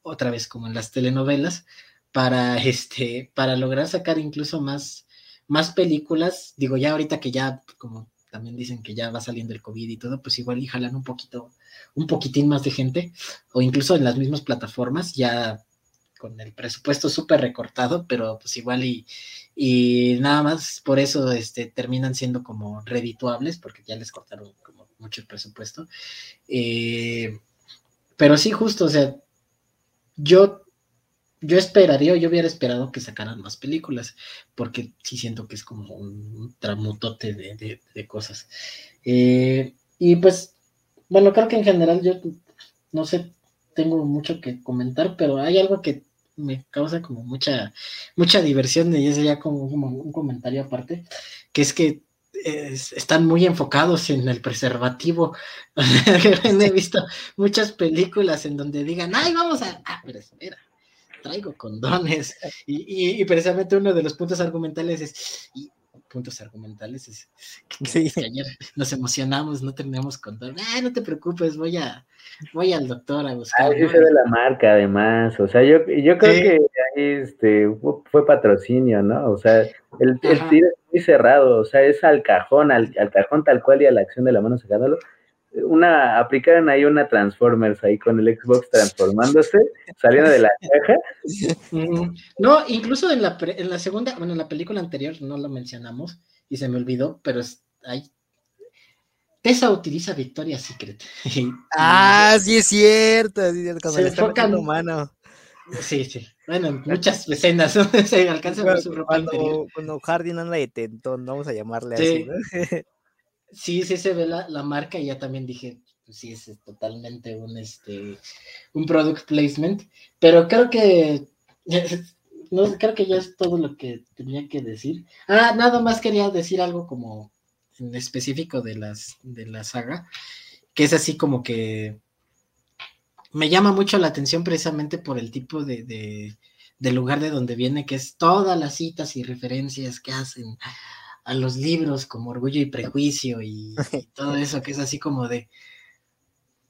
otra vez como en las telenovelas, para este, para lograr sacar incluso más, más películas, digo, ya ahorita que ya, como también dicen que ya va saliendo el COVID y todo, pues igual y jalan un poquito, un poquitín más de gente, o incluso en las mismas plataformas, ya con el presupuesto súper recortado, pero pues igual y, y, nada más por eso este, terminan siendo como redituables, porque ya les cortaron como mucho el presupuesto. Eh, pero sí, justo, o sea, yo, yo esperaría, yo hubiera esperado que sacaran más películas, porque sí siento que es como un tramutote de, cosas. Eh, y pues, bueno, creo que en general yo no sé tengo mucho que comentar, pero hay algo que me causa como mucha, mucha diversión y ese ya como, un comentario aparte, que es que están muy enfocados en el preservativo. [laughs] He visto muchas películas en donde digan, ay, vamos a, ah, pero espera, traigo condones. Y, y, precisamente uno de los puntos argumentales es, puntos argumentales es que, ayer nos emocionamos, no tenemos control. Ah, no te preocupes, voy a voy al doctor a buscar. Ah, ese de la marca, además. O sea, yo, yo creo que ahí este, fue patrocinio, ¿no? O sea, el, el tiro es muy cerrado, o sea, es al cajón, al, al, cajón tal cual y a la acción de la mano sacándolo una, aplicaron ahí una Transformers ahí con el Xbox transformándose, saliendo de la caja. No, incluso en la, en la segunda, bueno, en la película anterior no lo mencionamos y se me olvidó, pero es, ahí Tessa utiliza Victoria's Secret. [laughs] ah, sí es cierto. se enfocan humano. Sí, sí. Bueno, muchas escenas [laughs] se alcanza a ver su ropa cuando, cuando Hardin anda de tentón, vamos a llamarle así, ¿no? [laughs] sí, sí se ve la, marca y ya también dije, pues sí, es totalmente un, este, un product placement, pero creo que, [laughs] no, creo que ya es todo lo que tenía que decir. Ah, nada más quería decir algo como en específico de, las, de la saga, que es así como que me llama mucho la atención precisamente por el tipo de, de lugar de donde viene, que es todas las citas y referencias que hacen a los libros como Orgullo y Prejuicio [laughs] y, todo eso, que es así como de,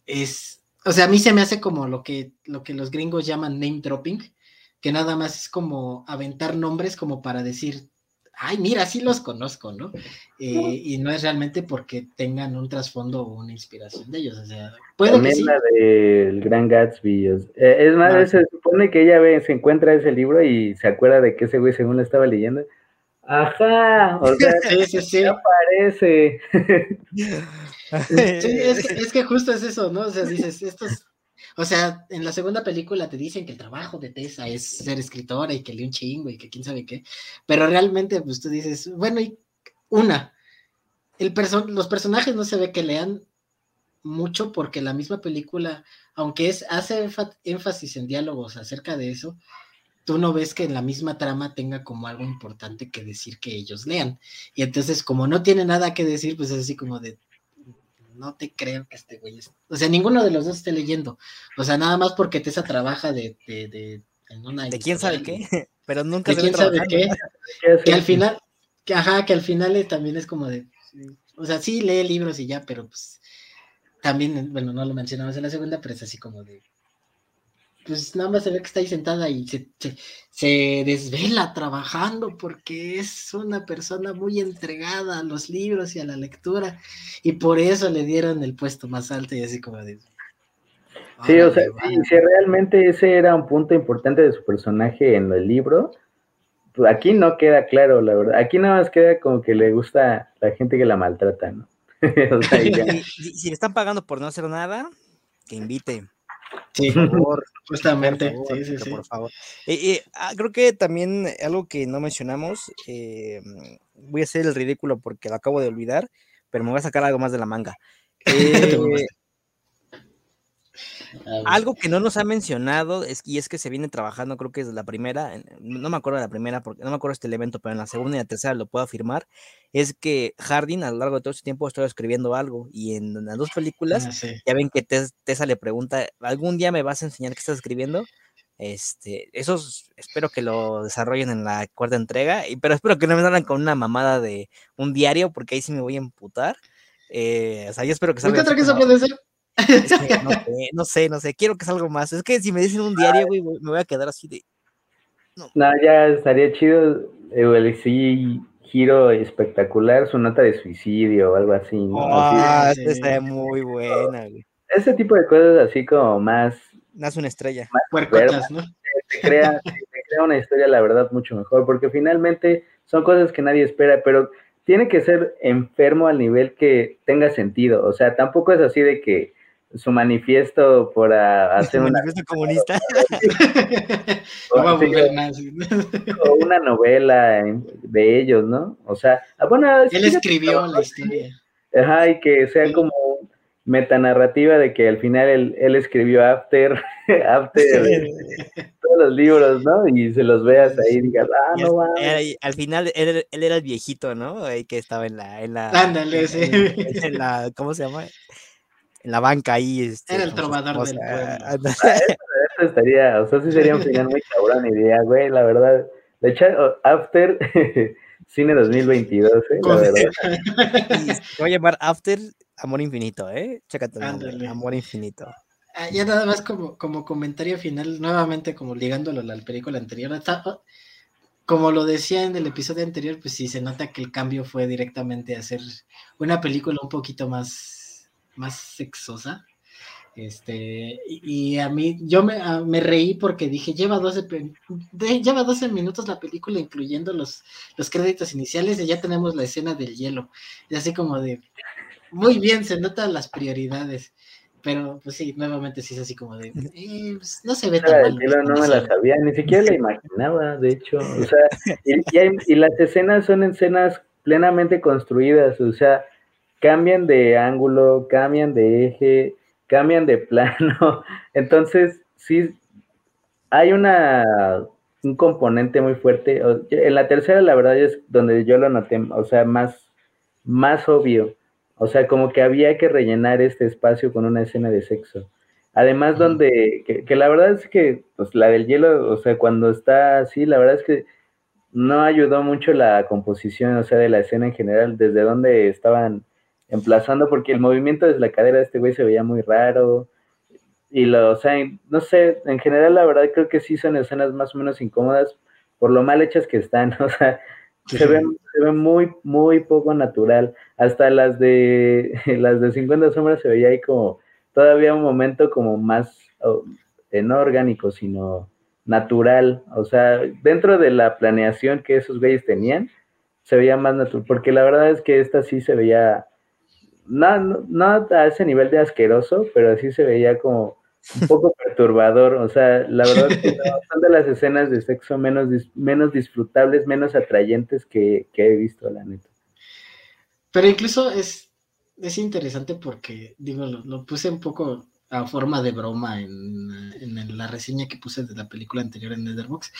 es, o sea, a mí se me hace como lo que, lo que los gringos llaman name dropping, que nada más es como aventar nombres como para decir, ay, mira, sí los conozco, ¿no? Eh, y no es realmente porque tengan un trasfondo o una inspiración de ellos, o sea, puede También la del Gran Gatsby, es, eh, más, ah, se supone que ella ve, se encuentra ese libro y se acuerda de que ese güey según lo estaba leyendo, Ajá, o sea, [laughs] sí, sí, sí. aparece. Sí, es que, justo es eso, ¿no? O sea, dices, estos, o sea, en la segunda película te dicen que el trabajo de Tessa es ser escritora y que lee un chingo y que quién sabe qué, pero realmente, pues tú dices, bueno, y una, el los personajes no se ve que lean mucho porque la misma película, aunque es, hace énfasis en diálogos acerca de eso, tú no ves que en la misma trama tenga como algo importante que decir que ellos lean. Y entonces, como no tiene nada que decir, pues es así como de, no te creo que este güey es... O sea, ninguno de los dos esté leyendo. O sea, nada más porque Tessa trabaja de... de, de en una ¿De quién sabe qué? [laughs] Pero nunca ¿De quién sabe [laughs] qué? que al final, que, ajá, que al final también es como de... O sea, sí lee libros y ya, pero pues también, bueno, no lo mencionamos en la segunda, pero es así como de pues nada más se ve que está ahí sentada y se, se, desvela trabajando porque es una persona muy entregada a los libros y a la lectura y por eso le dieron el puesto más alto y así como de... Sí, o sea, si, realmente ese era un punto importante de su personaje en el libro, pues aquí no queda claro, la verdad. Aquí nada más queda como que le gusta la gente que la maltrata, ¿no? [laughs] o sea, [laughs] si le están pagando por no hacer nada, que invite. [laughs] Sí, por favor, justamente. sí, sí, sí. Por favor. Ah, creo que también algo que no mencionamos, eh, voy a hacer el ridículo porque lo acabo de olvidar, pero me voy a sacar algo más de la manga. [laughs] Eh, algo que no nos ha mencionado es, y es que se viene trabajando, creo que es la primera, no me acuerdo de la primera, porque no me acuerdo este elemento, pero en la segunda y la tercera lo puedo afirmar, es que Hardin a lo largo de todo este tiempo ha estado escribiendo algo y en las dos películas ah, ya ven que Tessa le pregunta, ¿algún día me vas a enseñar qué estás escribiendo? Este, eso espero que lo desarrollen en la cuarta entrega, y, pero espero que no me salgan con una mamada de un diario, porque ahí sí me voy a emputar. Eh, o sea, yo espero que salga. ¿Qué puede ser? [laughs] no, sé, no sé, quiero que salga más. Es que si me dicen un diario, güey, me voy a quedar así de. No, ya estaría chido. Eh, sí, giro espectacular, su nota de suicidio o algo así. Ah, estaría muy buena, güey. Ese tipo de cosas así como más. Nace una estrella. Más ¿no? Te crea, crea una historia, la verdad, mucho mejor, porque finalmente son cosas que nadie espera, pero tiene que ser enfermo al nivel que tenga sentido. O sea, tampoco es así de que su manifiesto por hacer un manifiesto comunista [laughs] o, una novela de ellos, ¿no? O sea, ah, bueno, él escribió la historia. Ajá, y que sea como metanarrativa de que al final él, escribió After, [laughs] After todos los libros, ¿no? Y se los veas ahí y digas, ah, no va. Al final él, era el viejito, ¿no? Ahí que estaba en la, en la, Ándale, sí. En la, ¿cómo se llama? En la banca ahí. Este, era el trovador del pueblo. Ah, eso, estaría, o sea, sí sería un final muy cabrón idea, güey, la verdad. De hecho, After, [laughs] cine 2022, ¿eh? La verdad. voy a llamar After Amor Infinito, ¿eh? Chécate Amor Infinito. Ah, ya nada más como, como comentario final, nuevamente como ligándolo a la película anterior, como lo decía en el episodio anterior, pues sí se nota que el cambio fue directamente a hacer una película un poquito más, más sexosa. Este, y, a mí, yo me, ah, me, reí porque dije, lleva 12, lleva 12 minutos la película, incluyendo los, los créditos iniciales, y ya tenemos la escena del hielo. Y así como de, muy bien, se notan las prioridades. Pero, pues sí, nuevamente sí es así como de, eh, pues, no se ve tan mal. no me la sabía, ni siquiera la imaginaba, de hecho. O sea, y, las escenas son escenas plenamente construidas, o sea, cambian de ángulo, cambian de eje, cambian de [laughs] plano. Entonces, sí, hay una un componente muy fuerte. En la tercera, la verdad, es donde yo lo noté, o sea, más, más obvio o sea, como que había que rellenar este espacio con una escena de sexo. Además, donde, que, la verdad es que, pues la del hielo, o sea, cuando está así, la verdad es que no ayudó mucho la composición, o sea, de la escena en general, desde donde estaban emplazando, porque el movimiento desde la cadera de este güey se veía muy raro. Y lo, o sea, no sé, en general, la verdad creo que sí son escenas más o menos incómodas por lo mal hechas que están, [laughs] o sea, se ve, se ve muy, muy poco natural. Hasta las de [laughs] las de 50 sombras se veía ahí como todavía un momento como más oh, no orgánico, sino natural. O sea, dentro de la planeación que esos güeyes tenían, se veía más natural. Porque la verdad es que esta sí se veía, no, no a ese nivel de asqueroso, pero sí se veía como un poco [laughs] perturbador, o sea, la verdad es que [laughs] son de las escenas de sexo menos, menos disfrutables, menos atrayentes que, he visto, la neta. Pero incluso es, es interesante porque, digo, lo, puse un poco a forma de broma en, la reseña que puse de la película anterior en Netherbox,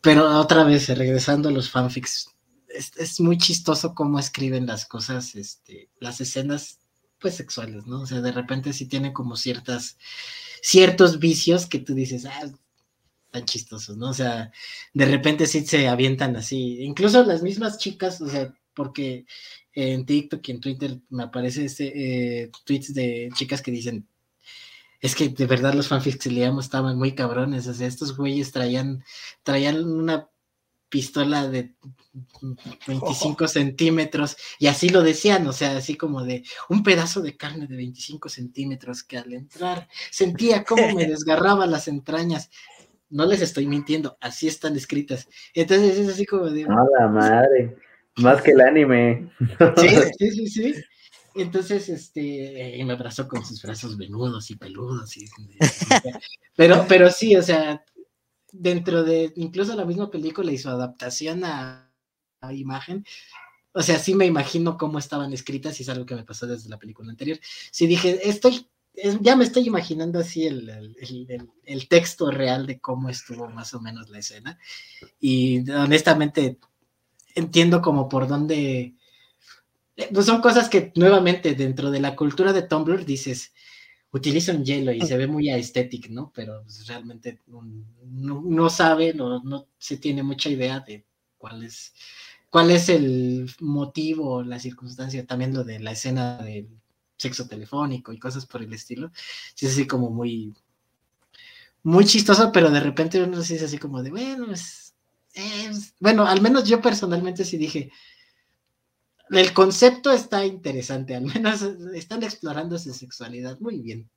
pero otra vez, regresando a los fanfics, es, es muy chistoso cómo escriben las cosas, este, las escenas pues sexuales, ¿no? O sea, de repente sí tiene como ciertas, ciertos vicios que tú dices, ah, tan chistosos, ¿no? O sea, de repente sí se avientan así, incluso las mismas chicas, o sea, porque en TikTok y en Twitter me aparece este, tweets de chicas que dicen, es que de verdad los fanfics que leíamos estaban muy cabrones, o sea, estos güeyes traían, traían una pistola de 25 centímetros, y así lo decían, o sea, así como de un pedazo de carne de 25 centímetros que al entrar sentía como me [laughs] desgarraba las entrañas. No les estoy mintiendo, así están escritas. Entonces es así como de... ¡A madre! Más que el anime. Sí, [laughs] sí, sí, sí. Entonces, este, y me abrazó con sus brazos venudos y peludos. Y, [laughs] pero, pero sí, o sea, dentro de incluso la misma película y su adaptación a, imagen, o sea, sí me imagino cómo estaban escritas y es algo que me pasó desde la película anterior. Sí dije, estoy, ya me estoy imaginando así el, el, texto real de cómo estuvo más o menos la escena y honestamente entiendo como por dónde... Pues son cosas que nuevamente dentro de la cultura de Tumblr dices, utiliza un hielo y se ve muy aesthetic, ¿no? Pero pues, realmente no, sabe, no, no, se tiene mucha idea de cuál es, cuál es el motivo, la circunstancia, también lo de la escena del sexo telefónico y cosas por el estilo. Sí, es así como muy, muy chistoso, pero de repente uno se dice así como de, bueno, es, bueno, al menos yo personalmente sí dije, el concepto está interesante, al menos están explorando su sexualidad muy bien.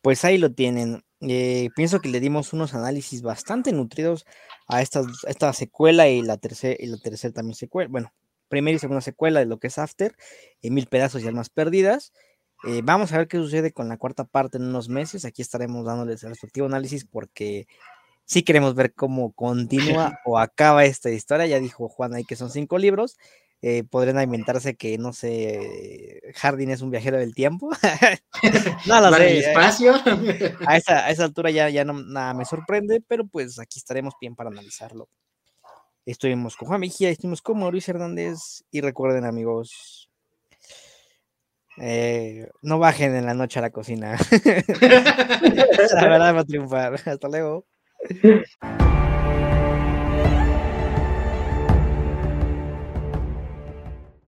Pues ahí lo tienen. Eh, pienso que le dimos unos análisis bastante nutridos a esta, esta secuela y la tercera y la tercera también secuela. Bueno, primera y segunda secuela de lo que es After, en mil pedazos y almas perdidas. Eh, vamos a ver qué sucede con la cuarta parte en unos meses. Aquí estaremos dándoles el respectivo análisis porque sí queremos ver cómo continúa [laughs] o acaba esta historia. Ya dijo Juan ahí que son cinco libros. eh, podrían inventarse que, no sé, Hardin es un viajero del tiempo. [laughs] no lo sé. espacio. a, [laughs] esa, a esa altura ya, ya no, nada me sorprende, pero pues aquí estaremos bien para analizarlo. Estuvimos con Juan Mejía, estuvimos con Mauricio Hernández y recuerden amigos, eh, no bajen en la noche a la cocina. la verdad va a triunfar. Hasta luego. Yeah. [laughs]